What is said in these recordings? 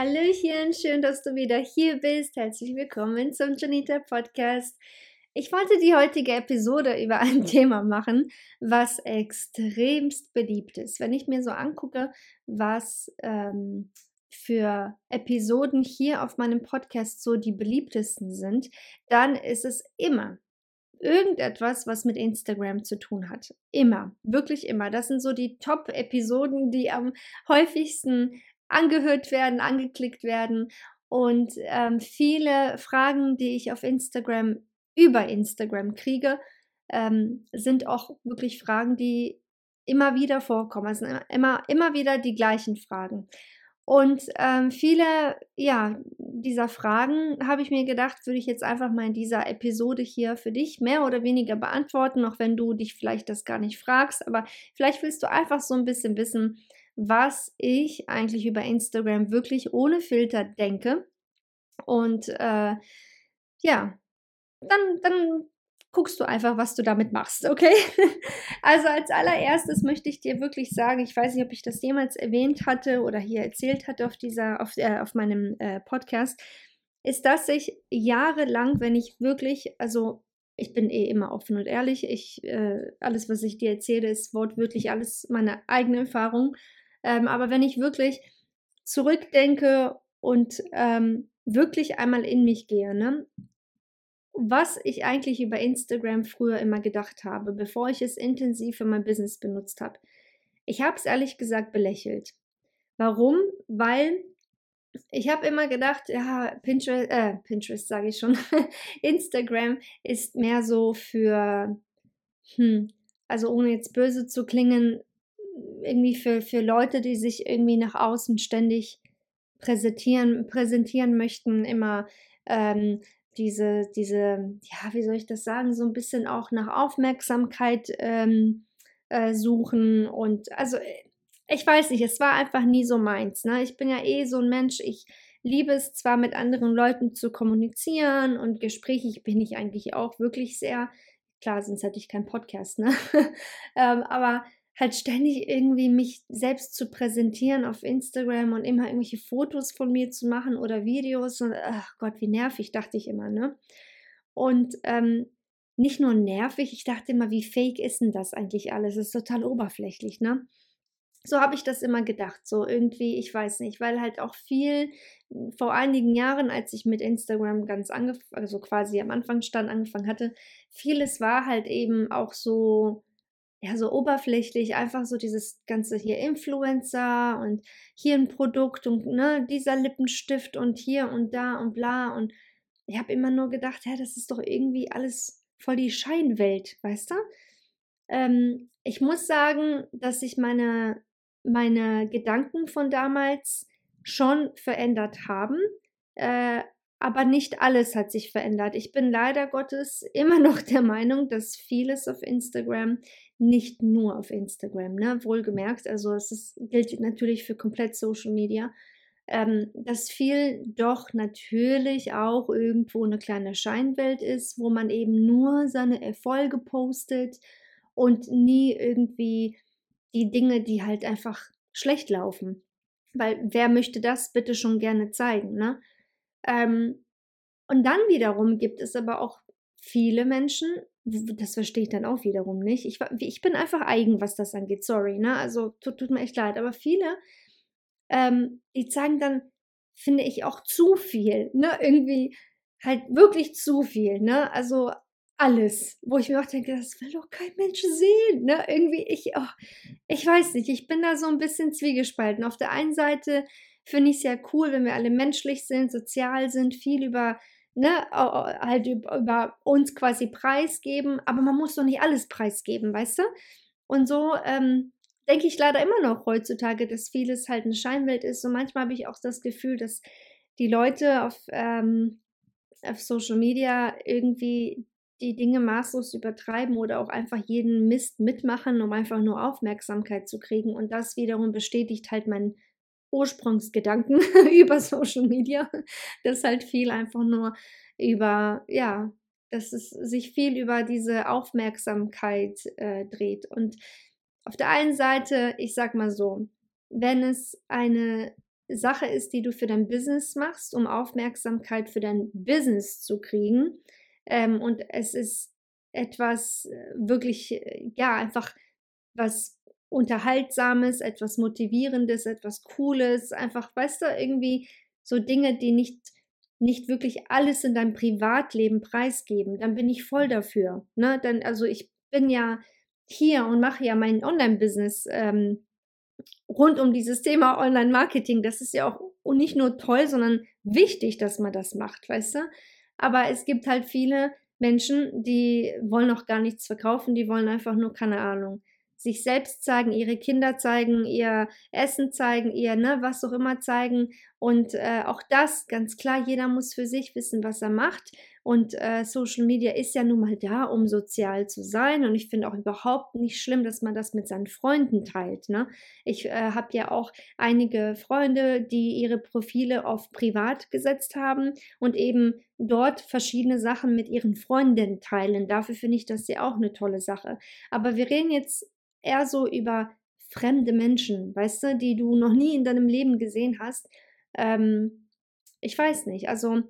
Hallöchen, schön, dass du wieder hier bist. Herzlich willkommen zum Janita Podcast. Ich wollte die heutige Episode über ein Thema machen, was extremst beliebt ist. Wenn ich mir so angucke, was ähm, für Episoden hier auf meinem Podcast so die beliebtesten sind, dann ist es immer irgendetwas, was mit Instagram zu tun hat. Immer, wirklich immer. Das sind so die Top-Episoden, die am häufigsten angehört werden, angeklickt werden. Und ähm, viele Fragen, die ich auf Instagram über Instagram kriege, ähm, sind auch wirklich Fragen, die immer wieder vorkommen. Es sind immer, immer wieder die gleichen Fragen. Und ähm, viele ja, dieser Fragen habe ich mir gedacht, würde ich jetzt einfach mal in dieser Episode hier für dich mehr oder weniger beantworten, auch wenn du dich vielleicht das gar nicht fragst. Aber vielleicht willst du einfach so ein bisschen wissen, was ich eigentlich über Instagram wirklich ohne Filter denke. Und äh, ja, dann, dann guckst du einfach, was du damit machst, okay? Also als allererstes möchte ich dir wirklich sagen, ich weiß nicht, ob ich das jemals erwähnt hatte oder hier erzählt hatte auf dieser, auf, äh, auf meinem äh, Podcast, ist, dass ich jahrelang, wenn ich wirklich, also ich bin eh immer offen und ehrlich, ich, äh, alles, was ich dir erzähle, ist wortwörtlich alles meine eigene Erfahrung. Ähm, aber wenn ich wirklich zurückdenke und ähm, wirklich einmal in mich gehe, ne? was ich eigentlich über Instagram früher immer gedacht habe, bevor ich es intensiv für mein Business benutzt habe. Ich habe es ehrlich gesagt belächelt. Warum? Weil ich habe immer gedacht, ja, Pinterest, äh, Pinterest sage ich schon, Instagram ist mehr so für, hm, also ohne jetzt böse zu klingen, irgendwie für, für Leute, die sich irgendwie nach außen ständig präsentieren, präsentieren möchten, immer ähm, diese, diese, ja, wie soll ich das sagen, so ein bisschen auch nach Aufmerksamkeit ähm, äh, suchen und also äh, ich weiß nicht, es war einfach nie so meins. Ne? Ich bin ja eh so ein Mensch, ich liebe es zwar mit anderen Leuten zu kommunizieren und gesprächig bin ich eigentlich auch wirklich sehr. Klar, sonst hätte ich keinen Podcast, ne? ähm, aber halt ständig irgendwie mich selbst zu präsentieren auf Instagram und immer irgendwelche Fotos von mir zu machen oder Videos und ach Gott, wie nervig, dachte ich immer, ne? Und ähm, nicht nur nervig, ich dachte immer, wie fake ist denn das eigentlich alles? Das ist total oberflächlich, ne? So habe ich das immer gedacht, so irgendwie, ich weiß nicht, weil halt auch viel vor einigen Jahren, als ich mit Instagram ganz angefangen, also quasi am Anfang stand, angefangen hatte, vieles war halt eben auch so ja, so oberflächlich, einfach so dieses ganze hier Influencer und hier ein Produkt und ne, dieser Lippenstift und hier und da und bla. Und ich habe immer nur gedacht, ja, das ist doch irgendwie alles voll die Scheinwelt, weißt du? Ähm, ich muss sagen, dass sich meine, meine Gedanken von damals schon verändert haben. Äh, aber nicht alles hat sich verändert. Ich bin leider Gottes immer noch der Meinung, dass vieles auf Instagram nicht nur auf Instagram, ne? wohlgemerkt, also es ist, gilt natürlich für komplett Social Media, ähm, dass viel doch natürlich auch irgendwo eine kleine Scheinwelt ist, wo man eben nur seine Erfolge postet und nie irgendwie die Dinge, die halt einfach schlecht laufen. Weil wer möchte das bitte schon gerne zeigen, ne? Ähm, und dann wiederum gibt es aber auch viele Menschen, das verstehe ich dann auch wiederum nicht. Ich, ich bin einfach eigen, was das angeht. Sorry, ne? Also tut, tut mir echt leid. Aber viele, ähm, die zeigen dann finde ich auch zu viel, ne? Irgendwie halt wirklich zu viel, ne? Also alles, wo ich mir auch denke, das will doch kein Mensch sehen, ne? Irgendwie ich, oh, ich weiß nicht, ich bin da so ein bisschen zwiegespalten. Auf der einen Seite finde ich ja cool, wenn wir alle menschlich sind, sozial sind, viel über ne, halt über uns quasi preisgeben, aber man muss doch nicht alles preisgeben, weißt du? Und so ähm, denke ich leider immer noch heutzutage, dass vieles halt eine Scheinwelt ist. Und manchmal habe ich auch das Gefühl, dass die Leute auf, ähm, auf Social Media irgendwie die Dinge maßlos übertreiben oder auch einfach jeden Mist mitmachen, um einfach nur Aufmerksamkeit zu kriegen. Und das wiederum bestätigt halt meinen Ursprungsgedanken über Social Media, dass halt viel einfach nur über, ja, dass es sich viel über diese Aufmerksamkeit äh, dreht. Und auf der einen Seite, ich sag mal so, wenn es eine Sache ist, die du für dein Business machst, um Aufmerksamkeit für dein Business zu kriegen, ähm, und es ist etwas äh, wirklich, äh, ja, einfach was Unterhaltsames, etwas Motivierendes, etwas Cooles, einfach, weißt du, irgendwie so Dinge, die nicht, nicht wirklich alles in deinem Privatleben preisgeben, dann bin ich voll dafür. Ne? Dann, also ich bin ja hier und mache ja mein Online-Business ähm, rund um dieses Thema Online-Marketing. Das ist ja auch nicht nur toll, sondern wichtig, dass man das macht, weißt du? Aber es gibt halt viele Menschen, die wollen auch gar nichts verkaufen, die wollen einfach nur, keine Ahnung, sich selbst zeigen, ihre Kinder zeigen, ihr Essen zeigen, ihr, ne, was auch immer zeigen. Und äh, auch das, ganz klar, jeder muss für sich wissen, was er macht. Und äh, Social Media ist ja nun mal da, um sozial zu sein. Und ich finde auch überhaupt nicht schlimm, dass man das mit seinen Freunden teilt. Ne? Ich äh, habe ja auch einige Freunde, die ihre Profile auf privat gesetzt haben und eben dort verschiedene Sachen mit ihren Freundinnen teilen. Dafür finde ich das ja auch eine tolle Sache. Aber wir reden jetzt eher so über fremde Menschen, weißt du, die du noch nie in deinem Leben gesehen hast. Ähm, ich weiß nicht. Also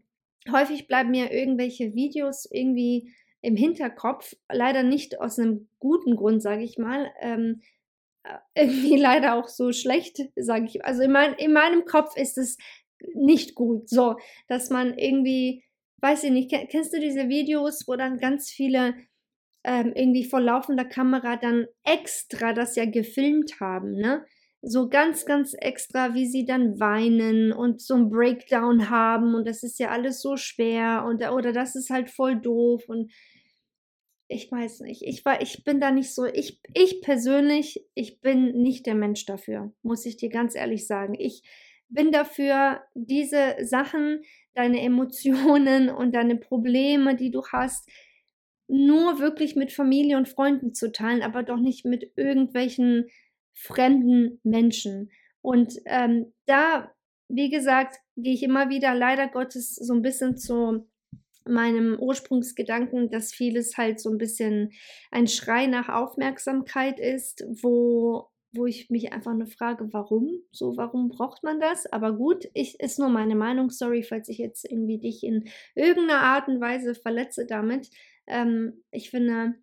häufig bleiben mir irgendwelche Videos irgendwie im Hinterkopf, leider nicht aus einem guten Grund, sage ich mal. Ähm, äh, irgendwie leider auch so schlecht, sage ich. Also in, mein, in meinem Kopf ist es nicht gut, so, dass man irgendwie, weiß ich nicht, kennst du diese Videos, wo dann ganz viele ähm, irgendwie vor laufender Kamera dann extra das ja gefilmt haben, ne? So ganz, ganz extra, wie sie dann weinen und so ein Breakdown haben und das ist ja alles so schwer und oder das ist halt voll doof und ich weiß nicht, ich war, ich bin da nicht so, ich, ich persönlich, ich bin nicht der Mensch dafür, muss ich dir ganz ehrlich sagen. Ich bin dafür, diese Sachen, deine Emotionen und deine Probleme, die du hast, nur wirklich mit Familie und Freunden zu teilen, aber doch nicht mit irgendwelchen fremden Menschen. Und ähm, da, wie gesagt, gehe ich immer wieder leider Gottes so ein bisschen zu meinem Ursprungsgedanken, dass vieles halt so ein bisschen ein Schrei nach Aufmerksamkeit ist, wo wo ich mich einfach nur frage, warum? So, warum braucht man das? Aber gut, ich ist nur meine Meinung. Sorry, falls ich jetzt irgendwie dich in irgendeiner Art und Weise verletze damit. Ähm, ich finde,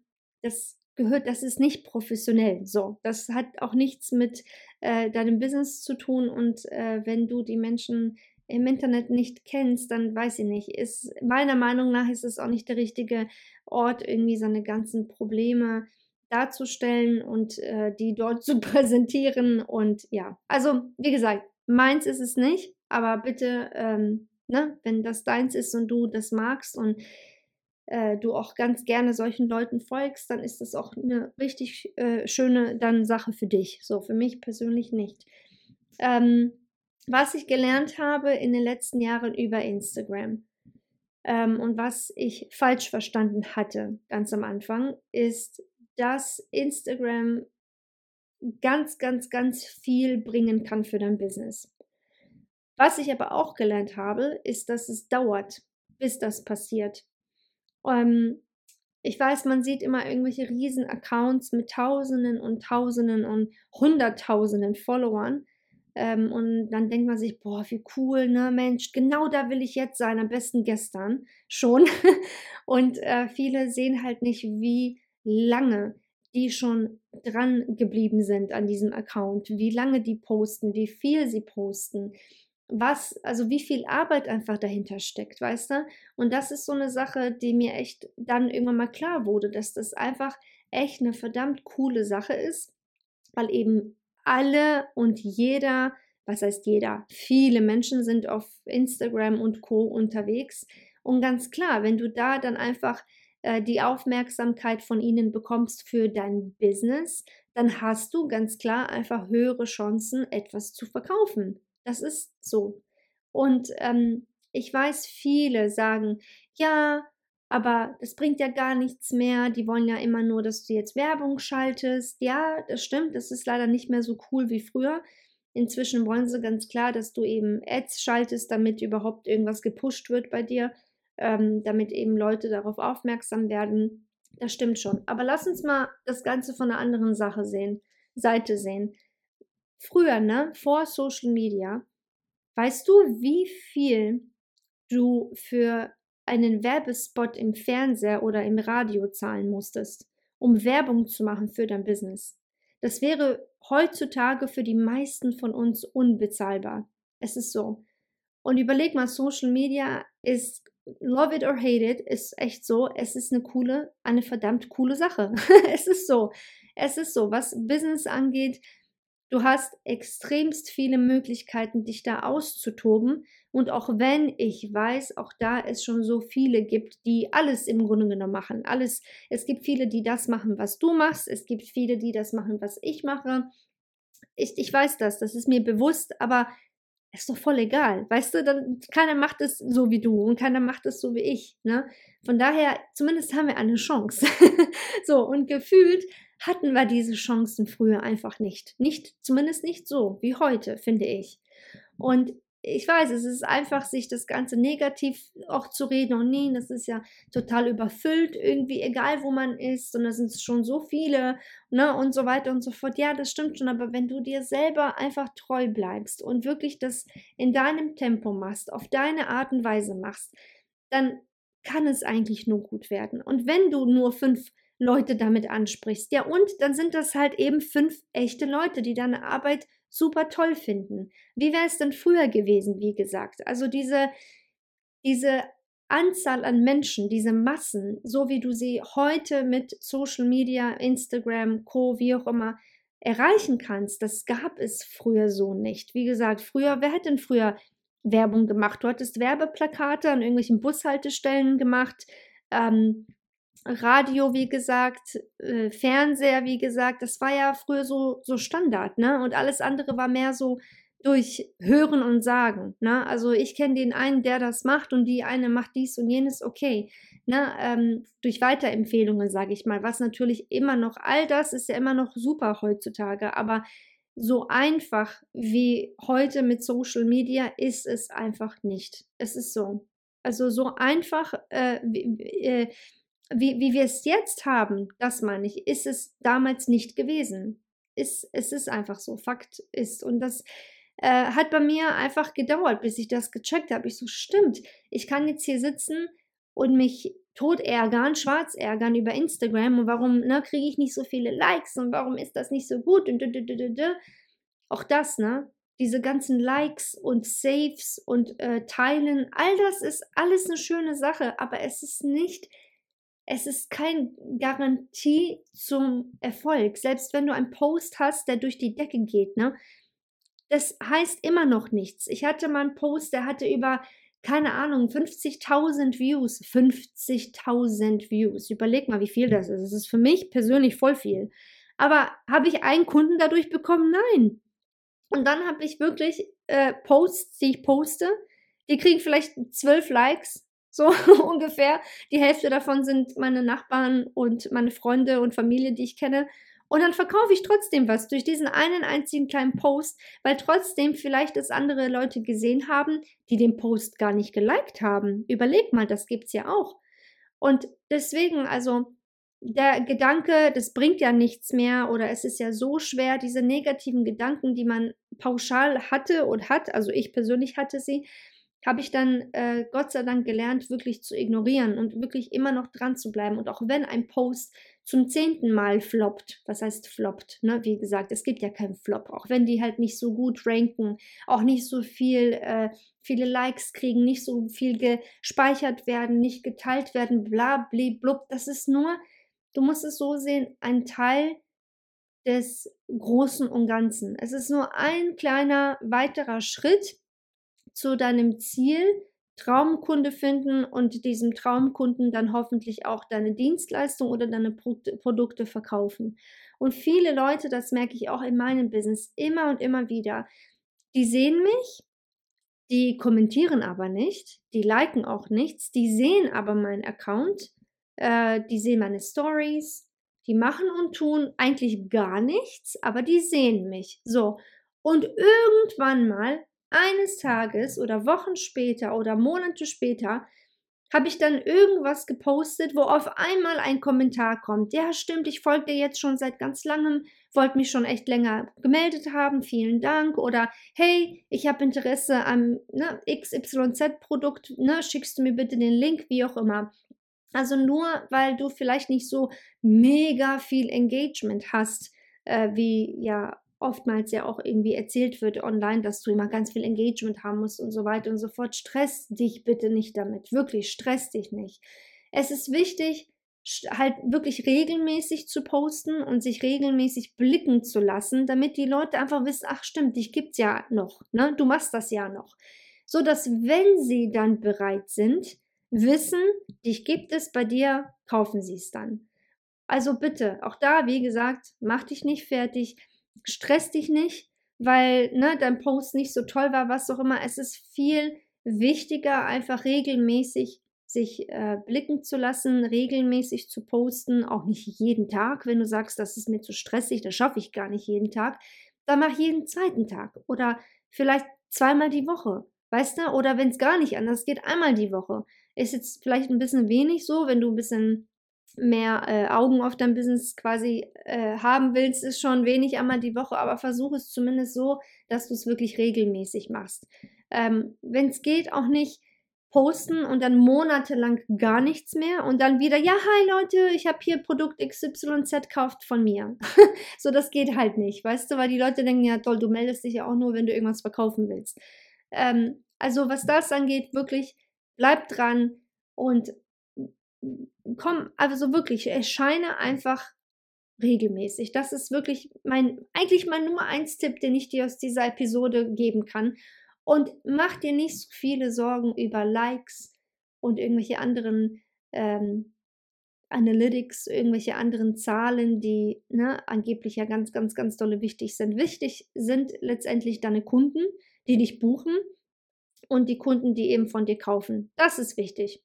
das gehört, das ist nicht professionell. So, das hat auch nichts mit äh, deinem Business zu tun. Und äh, wenn du die Menschen im Internet nicht kennst, dann weiß ich nicht. Ist meiner Meinung nach ist es auch nicht der richtige Ort, irgendwie seine ganzen Probleme darzustellen und äh, die dort zu präsentieren. Und ja, also wie gesagt, meins ist es nicht, aber bitte, ähm, ne, wenn das deins ist und du das magst und äh, du auch ganz gerne solchen Leuten folgst, dann ist das auch eine richtig äh, schöne dann Sache für dich. So, für mich persönlich nicht. Ähm, was ich gelernt habe in den letzten Jahren über Instagram ähm, und was ich falsch verstanden hatte ganz am Anfang, ist, dass Instagram ganz, ganz, ganz viel bringen kann für dein Business. Was ich aber auch gelernt habe, ist, dass es dauert, bis das passiert. Ähm, ich weiß, man sieht immer irgendwelche riesen Accounts mit Tausenden und Tausenden und Hunderttausenden Followern. Ähm, und dann denkt man sich, boah, wie cool, ne, Mensch, genau da will ich jetzt sein, am besten gestern schon. und äh, viele sehen halt nicht, wie lange die schon dran geblieben sind an diesem Account, wie lange die posten, wie viel sie posten, was, also wie viel Arbeit einfach dahinter steckt, weißt du? Und das ist so eine Sache, die mir echt dann irgendwann mal klar wurde, dass das einfach echt eine verdammt coole Sache ist, weil eben alle und jeder, was heißt jeder, viele Menschen sind auf Instagram und Co unterwegs. Und ganz klar, wenn du da dann einfach äh, die Aufmerksamkeit von ihnen bekommst für dein Business, dann hast du ganz klar einfach höhere Chancen, etwas zu verkaufen. Das ist so. Und ähm, ich weiß, viele sagen, ja, aber das bringt ja gar nichts mehr. Die wollen ja immer nur, dass du jetzt Werbung schaltest. Ja, das stimmt. Das ist leider nicht mehr so cool wie früher. Inzwischen wollen sie ganz klar, dass du eben Ads schaltest, damit überhaupt irgendwas gepusht wird bei dir, ähm, damit eben Leute darauf aufmerksam werden. Das stimmt schon. Aber lass uns mal das Ganze von einer anderen Sache sehen, Seite sehen. Früher, ne, vor Social Media, weißt du, wie viel du für einen Werbespot im Fernseher oder im Radio zahlen musstest, um Werbung zu machen für dein Business? Das wäre heutzutage für die meisten von uns unbezahlbar. Es ist so. Und überleg mal, Social Media ist, love it or hate it, ist echt so, es ist eine coole, eine verdammt coole Sache. es ist so. Es ist so, was Business angeht, Du hast extremst viele Möglichkeiten, dich da auszutoben. Und auch wenn ich weiß, auch da es schon so viele gibt, die alles im Grunde genommen machen. Alles. Es gibt viele, die das machen, was du machst. Es gibt viele, die das machen, was ich mache. Ich, ich weiß das, das ist mir bewusst, aber ist doch voll egal. Weißt du, dann, keiner macht es so wie du und keiner macht es so wie ich. Ne? Von daher, zumindest haben wir eine Chance. so, und gefühlt hatten wir diese Chancen früher einfach nicht. Nicht, zumindest nicht so wie heute, finde ich. Und ich weiß, es ist einfach, sich das Ganze negativ auch zu reden und nee, das ist ja total überfüllt, irgendwie, egal wo man ist, und da sind schon so viele, ne, und so weiter und so fort. Ja, das stimmt schon, aber wenn du dir selber einfach treu bleibst und wirklich das in deinem Tempo machst, auf deine Art und Weise machst, dann kann es eigentlich nur gut werden. Und wenn du nur fünf Leute damit ansprichst. Ja, und dann sind das halt eben fünf echte Leute, die deine Arbeit super toll finden. Wie wäre es denn früher gewesen, wie gesagt? Also diese, diese Anzahl an Menschen, diese Massen, so wie du sie heute mit Social Media, Instagram, Co, wie auch immer, erreichen kannst, das gab es früher so nicht. Wie gesagt, früher, wer hätte denn früher Werbung gemacht? Du hattest Werbeplakate an irgendwelchen Bushaltestellen gemacht. Ähm, Radio, wie gesagt, äh, Fernseher, wie gesagt, das war ja früher so, so Standard, ne? Und alles andere war mehr so durch Hören und Sagen, ne? Also ich kenne den einen, der das macht und die eine macht dies und jenes, okay, ne? Ähm, durch Weiterempfehlungen, sage ich mal, was natürlich immer noch, all das ist ja immer noch super heutzutage, aber so einfach wie heute mit Social Media ist es einfach nicht. Es ist so. Also so einfach, äh, äh, wie, wie wir es jetzt haben, das meine ich, ist es damals nicht gewesen. Ist, es ist einfach so, Fakt ist. Und das äh, hat bei mir einfach gedauert, bis ich das gecheckt habe. Ich so, stimmt, ich kann jetzt hier sitzen und mich tot ärgern, schwarz ärgern über Instagram und warum ne, kriege ich nicht so viele Likes und warum ist das nicht so gut und auch das, ne? Diese ganzen Likes und Saves und äh, Teilen, all das ist alles eine schöne Sache, aber es ist nicht es ist keine Garantie zum Erfolg. Selbst wenn du einen Post hast, der durch die Decke geht, ne? Das heißt immer noch nichts. Ich hatte mal einen Post, der hatte über, keine Ahnung, 50.000 Views. 50.000 Views. Überleg mal, wie viel das ist. Das ist für mich persönlich voll viel. Aber habe ich einen Kunden dadurch bekommen? Nein. Und dann habe ich wirklich äh, Posts, die ich poste, die kriegen vielleicht zwölf Likes, so ungefähr. Die Hälfte davon sind meine Nachbarn und meine Freunde und Familie, die ich kenne. Und dann verkaufe ich trotzdem was durch diesen einen einzigen kleinen Post, weil trotzdem vielleicht es andere Leute gesehen haben, die den Post gar nicht geliked haben. Überleg mal, das gibt's ja auch. Und deswegen, also der Gedanke, das bringt ja nichts mehr oder es ist ja so schwer, diese negativen Gedanken, die man pauschal hatte und hat, also ich persönlich hatte sie, habe ich dann äh, Gott sei Dank gelernt, wirklich zu ignorieren und wirklich immer noch dran zu bleiben. Und auch wenn ein Post zum zehnten Mal floppt. Was heißt floppt? Ne? Wie gesagt, es gibt ja keinen Flop, auch wenn die halt nicht so gut ranken, auch nicht so viel, äh, viele Likes kriegen, nicht so viel gespeichert werden, nicht geteilt werden, bla, bli, blub. Das ist nur, du musst es so sehen, ein Teil des Großen und Ganzen. Es ist nur ein kleiner weiterer Schritt zu deinem Ziel, Traumkunde finden und diesem Traumkunden dann hoffentlich auch deine Dienstleistung oder deine Pro Produkte verkaufen. Und viele Leute, das merke ich auch in meinem Business immer und immer wieder, die sehen mich, die kommentieren aber nicht, die liken auch nichts, die sehen aber meinen Account, äh, die sehen meine Stories, die machen und tun eigentlich gar nichts, aber die sehen mich. So. Und irgendwann mal eines Tages oder Wochen später oder Monate später habe ich dann irgendwas gepostet, wo auf einmal ein Kommentar kommt. Ja, stimmt, ich folge dir jetzt schon seit ganz langem, wollte mich schon echt länger gemeldet haben, vielen Dank. Oder hey, ich habe Interesse am ne, XYZ-Produkt, ne, schickst du mir bitte den Link, wie auch immer. Also nur weil du vielleicht nicht so mega viel Engagement hast, äh, wie ja oftmals ja auch irgendwie erzählt wird online, dass du immer ganz viel Engagement haben musst und so weiter und so fort. Stress dich bitte nicht damit. Wirklich, stress dich nicht. Es ist wichtig, halt wirklich regelmäßig zu posten und sich regelmäßig blicken zu lassen, damit die Leute einfach wissen, ach stimmt, dich gibt's ja noch, ne? Du machst das ja noch. So dass wenn sie dann bereit sind, wissen, dich gibt es bei dir, kaufen sie es dann. Also bitte, auch da, wie gesagt, mach dich nicht fertig stress dich nicht, weil ne, dein Post nicht so toll war, was auch immer. Es ist viel wichtiger, einfach regelmäßig sich äh, blicken zu lassen, regelmäßig zu posten, auch nicht jeden Tag. Wenn du sagst, das ist mir zu stressig, das schaffe ich gar nicht jeden Tag, dann mach jeden zweiten Tag oder vielleicht zweimal die Woche, weißt du? Oder wenn es gar nicht anders geht, einmal die Woche. Ist jetzt vielleicht ein bisschen wenig so, wenn du ein bisschen mehr äh, Augen auf dein Business quasi äh, haben willst, ist schon wenig einmal die Woche, aber versuche es zumindest so, dass du es wirklich regelmäßig machst. Ähm, Wenn es geht, auch nicht posten und dann monatelang gar nichts mehr und dann wieder, ja, hi Leute, ich habe hier Produkt XYZ, kauft von mir. so, das geht halt nicht, weißt du, weil die Leute denken, ja toll, du meldest dich ja auch nur, wenn du irgendwas verkaufen willst. Ähm, also was das angeht, wirklich, bleib dran und komm, also wirklich, erscheine einfach regelmäßig. Das ist wirklich mein, eigentlich mein Nummer eins Tipp, den ich dir aus dieser Episode geben kann. Und mach dir nicht so viele Sorgen über Likes und irgendwelche anderen ähm, Analytics, irgendwelche anderen Zahlen, die ne, angeblich ja ganz, ganz, ganz dolle wichtig sind. Wichtig sind letztendlich deine Kunden, die dich buchen und die Kunden, die eben von dir kaufen. Das ist wichtig.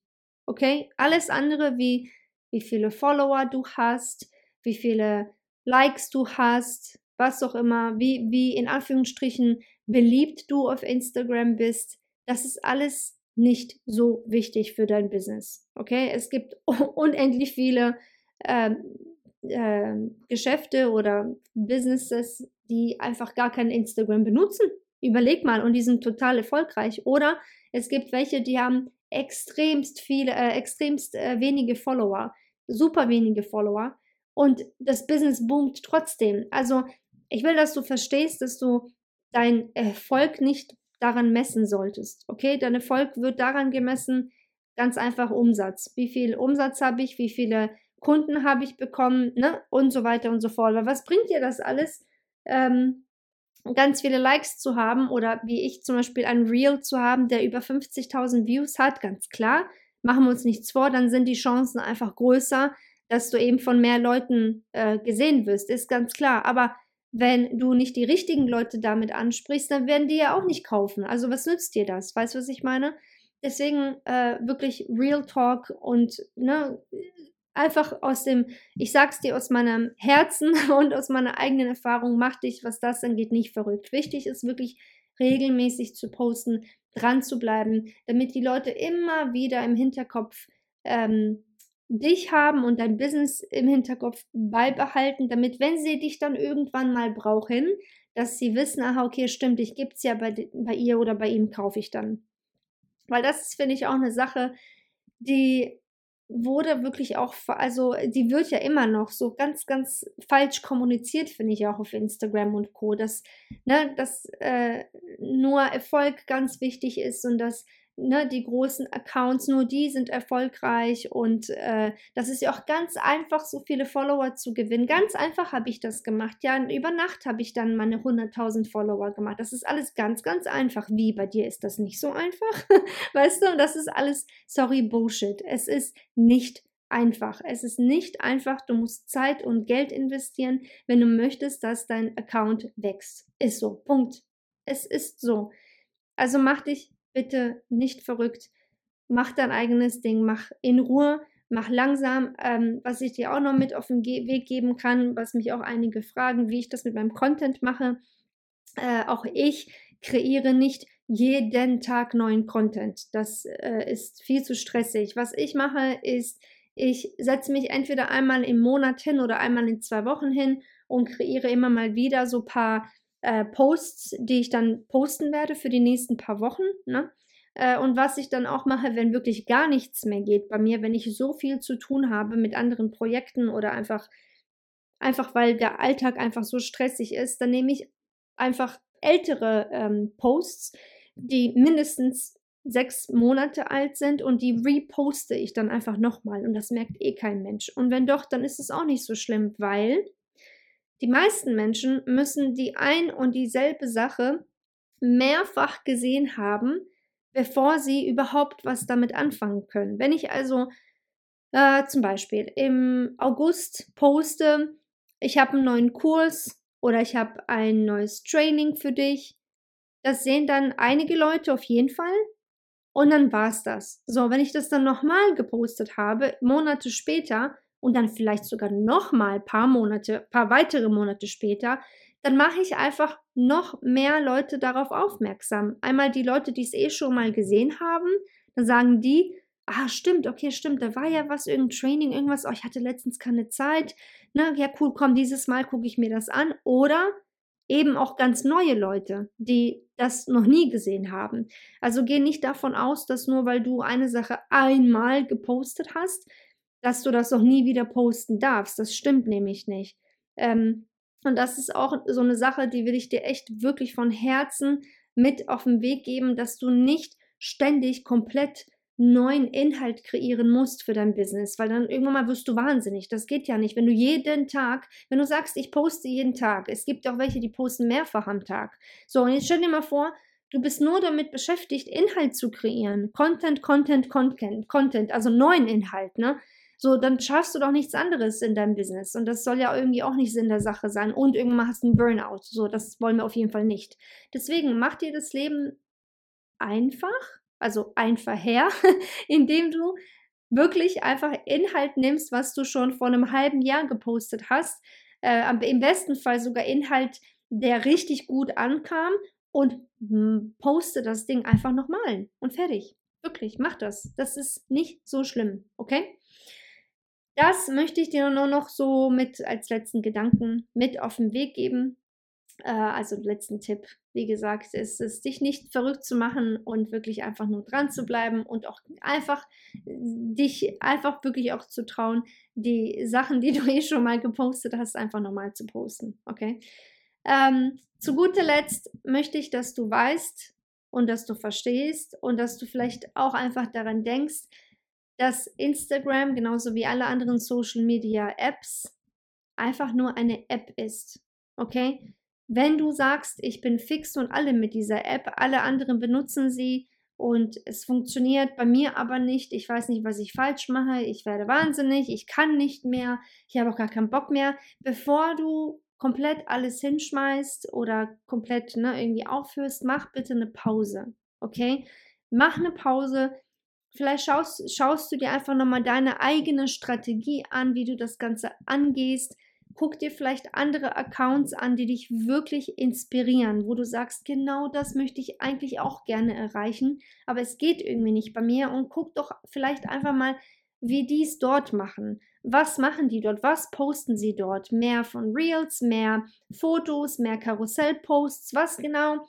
Okay? Alles andere wie wie viele Follower du hast, wie viele Likes du hast, was auch immer, wie, wie in Anführungsstrichen beliebt du auf Instagram bist, das ist alles nicht so wichtig für dein Business. Okay? Es gibt unendlich viele äh, äh, Geschäfte oder Businesses, die einfach gar kein Instagram benutzen. Überleg mal, und die sind total erfolgreich. Oder es gibt welche, die haben extremst viele, äh, extremst äh, wenige Follower, super wenige Follower und das Business boomt trotzdem. Also ich will, dass du verstehst, dass du deinen Erfolg nicht daran messen solltest. Okay, dein Erfolg wird daran gemessen, ganz einfach Umsatz. Wie viel Umsatz habe ich, wie viele Kunden habe ich bekommen, ne? Und so weiter und so fort. Aber was bringt dir das alles? Ähm, ganz viele Likes zu haben oder wie ich zum Beispiel ein Reel zu haben, der über 50.000 Views hat, ganz klar, machen wir uns nichts vor, dann sind die Chancen einfach größer, dass du eben von mehr Leuten äh, gesehen wirst, ist ganz klar. Aber wenn du nicht die richtigen Leute damit ansprichst, dann werden die ja auch nicht kaufen. Also was nützt dir das? Weißt du, was ich meine? Deswegen äh, wirklich Real Talk und ne, einfach aus dem, ich sag's dir aus meinem Herzen und aus meiner eigenen Erfahrung, mach dich, was das angeht, nicht verrückt. Wichtig ist wirklich regelmäßig zu posten, dran zu bleiben, damit die Leute immer wieder im Hinterkopf ähm, dich haben und dein Business im Hinterkopf beibehalten, damit, wenn sie dich dann irgendwann mal brauchen, dass sie wissen, aha, okay, stimmt, ich gibt's ja bei, bei ihr oder bei ihm, kaufe ich dann. Weil das ist, finde ich, auch eine Sache, die wurde wirklich auch, also die wird ja immer noch so ganz, ganz falsch kommuniziert, finde ich auch auf Instagram und Co. Dass, ne, dass äh, nur Erfolg ganz wichtig ist und dass ne, die großen Accounts, nur die sind erfolgreich und äh, das ist ja auch ganz einfach, so viele Follower zu gewinnen. Ganz einfach habe ich das gemacht. Ja, über Nacht habe ich dann meine 100.000 Follower gemacht. Das ist alles ganz, ganz einfach. Wie, bei dir ist das nicht so einfach? weißt du, das ist alles, sorry, Bullshit. Es ist nicht einfach. Es ist nicht einfach. Du musst Zeit und Geld investieren, wenn du möchtest, dass dein Account wächst. Ist so. Punkt. Es ist so. Also mach dich bitte nicht verrückt. Mach dein eigenes Ding, mach in Ruhe, mach langsam. Ähm, was ich dir auch noch mit auf den Ge Weg geben kann, was mich auch einige fragen, wie ich das mit meinem Content mache. Äh, auch ich kreiere nicht jeden Tag neuen Content. Das äh, ist viel zu stressig. Was ich mache, ist, ich setze mich entweder einmal im Monat hin oder einmal in zwei Wochen hin und kreiere immer mal wieder so ein paar äh, Posts, die ich dann posten werde für die nächsten paar Wochen. Ne? Äh, und was ich dann auch mache, wenn wirklich gar nichts mehr geht bei mir, wenn ich so viel zu tun habe mit anderen Projekten oder einfach, einfach weil der Alltag einfach so stressig ist, dann nehme ich einfach ältere ähm, Posts, die mindestens sechs Monate alt sind und die reposte ich dann einfach nochmal und das merkt eh kein Mensch. Und wenn doch, dann ist es auch nicht so schlimm, weil die meisten Menschen müssen die ein und dieselbe Sache mehrfach gesehen haben, bevor sie überhaupt was damit anfangen können. Wenn ich also äh, zum Beispiel im August poste, ich habe einen neuen Kurs oder ich habe ein neues Training für dich, das sehen dann einige Leute auf jeden Fall und dann war es das. So, wenn ich das dann nochmal gepostet habe, Monate später, und dann vielleicht sogar noch mal ein paar Monate, paar weitere Monate später, dann mache ich einfach noch mehr Leute darauf aufmerksam. Einmal die Leute, die es eh schon mal gesehen haben, dann sagen die, ah, stimmt, okay, stimmt, da war ja was, irgendein Training, irgendwas, oh, ich hatte letztens keine Zeit, na, ja, cool, komm, dieses Mal gucke ich mir das an. Oder eben auch ganz neue Leute, die das noch nie gesehen haben. Also geh nicht davon aus, dass nur weil du eine Sache einmal gepostet hast, dass du das noch nie wieder posten darfst. Das stimmt nämlich nicht. Ähm, und das ist auch so eine Sache, die will ich dir echt wirklich von Herzen mit auf den Weg geben, dass du nicht ständig komplett neuen Inhalt kreieren musst für dein Business, weil dann irgendwann mal wirst du wahnsinnig. Das geht ja nicht. Wenn du jeden Tag, wenn du sagst, ich poste jeden Tag, es gibt auch welche, die posten mehrfach am Tag. So, und jetzt stell dir mal vor, du bist nur damit beschäftigt, Inhalt zu kreieren. Content, Content, Content, Content, also neuen Inhalt, ne? So, dann schaffst du doch nichts anderes in deinem Business. Und das soll ja irgendwie auch nicht Sinn der Sache sein. Und irgendwann hast du einen Burnout. So, das wollen wir auf jeden Fall nicht. Deswegen mach dir das Leben einfach, also einfach her, indem du wirklich einfach Inhalt nimmst, was du schon vor einem halben Jahr gepostet hast. Äh, Im besten Fall sogar Inhalt, der richtig gut ankam und hm, poste das Ding einfach nochmal und fertig. Wirklich, mach das. Das ist nicht so schlimm, okay? Das möchte ich dir nur noch so mit als letzten Gedanken mit auf den Weg geben. Äh, also letzten Tipp, wie gesagt, ist es, dich nicht verrückt zu machen und wirklich einfach nur dran zu bleiben und auch einfach dich einfach wirklich auch zu trauen, die Sachen, die du eh schon mal gepostet hast, einfach nochmal zu posten. Okay? Ähm, zu guter Letzt möchte ich, dass du weißt und dass du verstehst und dass du vielleicht auch einfach daran denkst, dass Instagram genauso wie alle anderen Social Media Apps einfach nur eine App ist. Okay? Wenn du sagst, ich bin fix und alle mit dieser App, alle anderen benutzen sie und es funktioniert bei mir aber nicht, ich weiß nicht, was ich falsch mache, ich werde wahnsinnig, ich kann nicht mehr, ich habe auch gar keinen Bock mehr, bevor du komplett alles hinschmeißt oder komplett ne, irgendwie aufhörst, mach bitte eine Pause. Okay? Mach eine Pause, Vielleicht schaust, schaust du dir einfach nochmal deine eigene Strategie an, wie du das Ganze angehst. Guck dir vielleicht andere Accounts an, die dich wirklich inspirieren, wo du sagst, genau das möchte ich eigentlich auch gerne erreichen, aber es geht irgendwie nicht bei mir. Und guck doch vielleicht einfach mal, wie die es dort machen. Was machen die dort? Was posten sie dort? Mehr von Reels, mehr Fotos, mehr Karussellposts? Was genau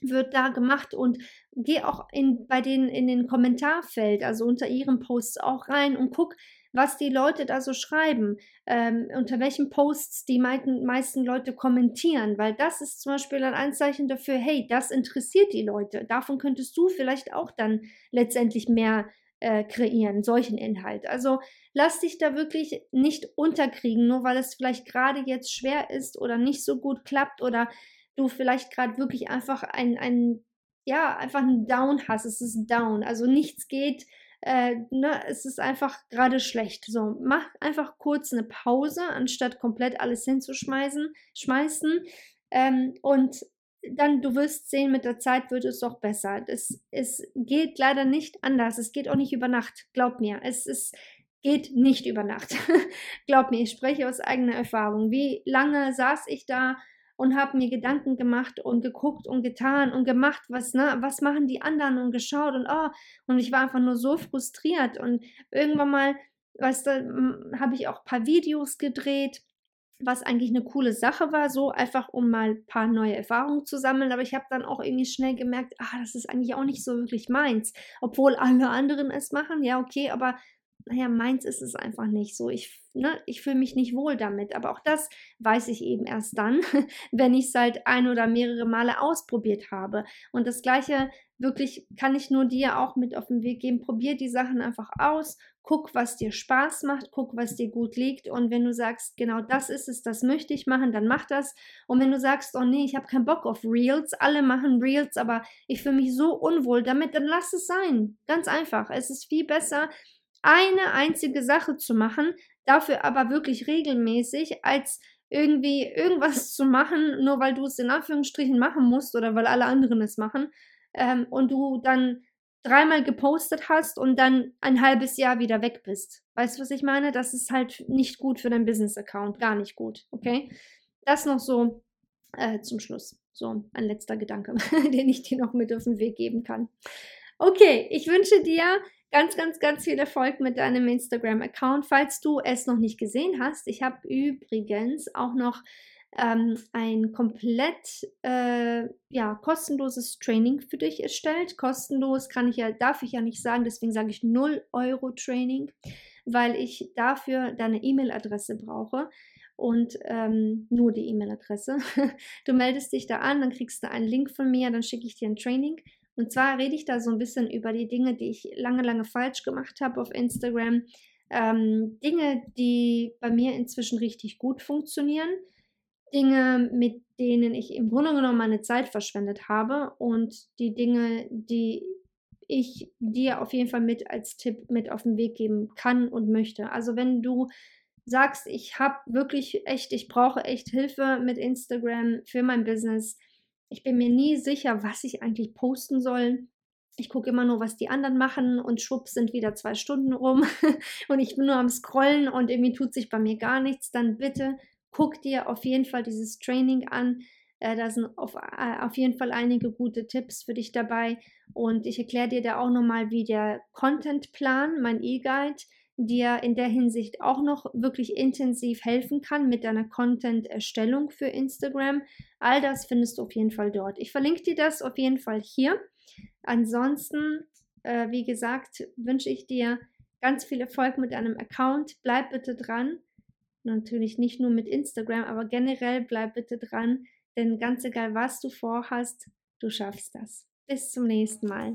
wird da gemacht und geh auch in, bei denen in den Kommentarfeld, also unter ihren Posts auch rein und guck, was die Leute da so schreiben, ähm, unter welchen Posts die meisten, meisten Leute kommentieren, weil das ist zum Beispiel ein Anzeichen dafür, hey, das interessiert die Leute. Davon könntest du vielleicht auch dann letztendlich mehr äh, kreieren, solchen Inhalt. Also lass dich da wirklich nicht unterkriegen, nur weil es vielleicht gerade jetzt schwer ist oder nicht so gut klappt oder du vielleicht gerade wirklich einfach ein, ein, ja, einfach einen Down hast. Es ist Down. Also nichts geht. Äh, ne, es ist einfach gerade schlecht. So, mach einfach kurz eine Pause, anstatt komplett alles hinzuschmeißen, schmeißen. Ähm, und dann, du wirst sehen, mit der Zeit wird es doch besser. Es, es geht leider nicht anders. Es geht auch nicht über Nacht. Glaub mir. Es ist, geht nicht über Nacht. Glaub mir, ich spreche aus eigener Erfahrung. Wie lange saß ich da und habe mir Gedanken gemacht und geguckt und getan und gemacht, was, ne, was machen die anderen und geschaut und oh, und ich war einfach nur so frustriert und irgendwann mal, weißt du, habe ich auch ein paar Videos gedreht, was eigentlich eine coole Sache war, so einfach um mal ein paar neue Erfahrungen zu sammeln, aber ich habe dann auch irgendwie schnell gemerkt, ah, das ist eigentlich auch nicht so wirklich meins, obwohl alle anderen es machen, ja, okay, aber naja, meins ist es einfach nicht so. Ich, ne, ich fühle mich nicht wohl damit. Aber auch das weiß ich eben erst dann, wenn ich es halt ein oder mehrere Male ausprobiert habe. Und das Gleiche wirklich kann ich nur dir auch mit auf den Weg geben. Probier die Sachen einfach aus. Guck, was dir Spaß macht. Guck, was dir gut liegt. Und wenn du sagst, genau das ist es, das möchte ich machen, dann mach das. Und wenn du sagst, oh nee, ich habe keinen Bock auf Reels, alle machen Reels, aber ich fühle mich so unwohl damit, dann lass es sein. Ganz einfach. Es ist viel besser, eine einzige Sache zu machen, dafür aber wirklich regelmäßig, als irgendwie irgendwas zu machen, nur weil du es in Anführungsstrichen machen musst oder weil alle anderen es machen ähm, und du dann dreimal gepostet hast und dann ein halbes Jahr wieder weg bist. Weißt du, was ich meine? Das ist halt nicht gut für deinen Business-Account, gar nicht gut, okay? Das noch so äh, zum Schluss. So ein letzter Gedanke, den ich dir noch mit auf den Weg geben kann. Okay, ich wünsche dir ganz, ganz, ganz viel Erfolg mit deinem Instagram-Account. Falls du es noch nicht gesehen hast, ich habe übrigens auch noch ähm, ein komplett äh, ja, kostenloses Training für dich erstellt. Kostenlos kann ich ja, darf ich ja nicht sagen, deswegen sage ich 0 Euro Training, weil ich dafür deine E-Mail-Adresse brauche und ähm, nur die E-Mail-Adresse. Du meldest dich da an, dann kriegst du einen Link von mir, dann schicke ich dir ein Training und zwar rede ich da so ein bisschen über die Dinge, die ich lange, lange falsch gemacht habe auf Instagram. Ähm, Dinge, die bei mir inzwischen richtig gut funktionieren. Dinge, mit denen ich im Grunde genommen meine Zeit verschwendet habe und die Dinge, die ich dir auf jeden Fall mit als Tipp mit auf den Weg geben kann und möchte. Also wenn du sagst, ich habe wirklich echt, ich brauche echt Hilfe mit Instagram für mein Business, ich bin mir nie sicher, was ich eigentlich posten soll. Ich gucke immer nur, was die anderen machen und schwupp sind wieder zwei Stunden rum und ich bin nur am Scrollen und irgendwie tut sich bei mir gar nichts. Dann bitte guck dir auf jeden Fall dieses Training an. Äh, da sind auf, äh, auf jeden Fall einige gute Tipps für dich dabei und ich erkläre dir da auch nochmal, wie der Contentplan, mein E-Guide, dir in der Hinsicht auch noch wirklich intensiv helfen kann mit deiner Content-Erstellung für Instagram. All das findest du auf jeden Fall dort. Ich verlinke dir das auf jeden Fall hier. Ansonsten, äh, wie gesagt, wünsche ich dir ganz viel Erfolg mit deinem Account. Bleib bitte dran. Natürlich nicht nur mit Instagram, aber generell bleib bitte dran, denn ganz egal, was du vorhast, du schaffst das. Bis zum nächsten Mal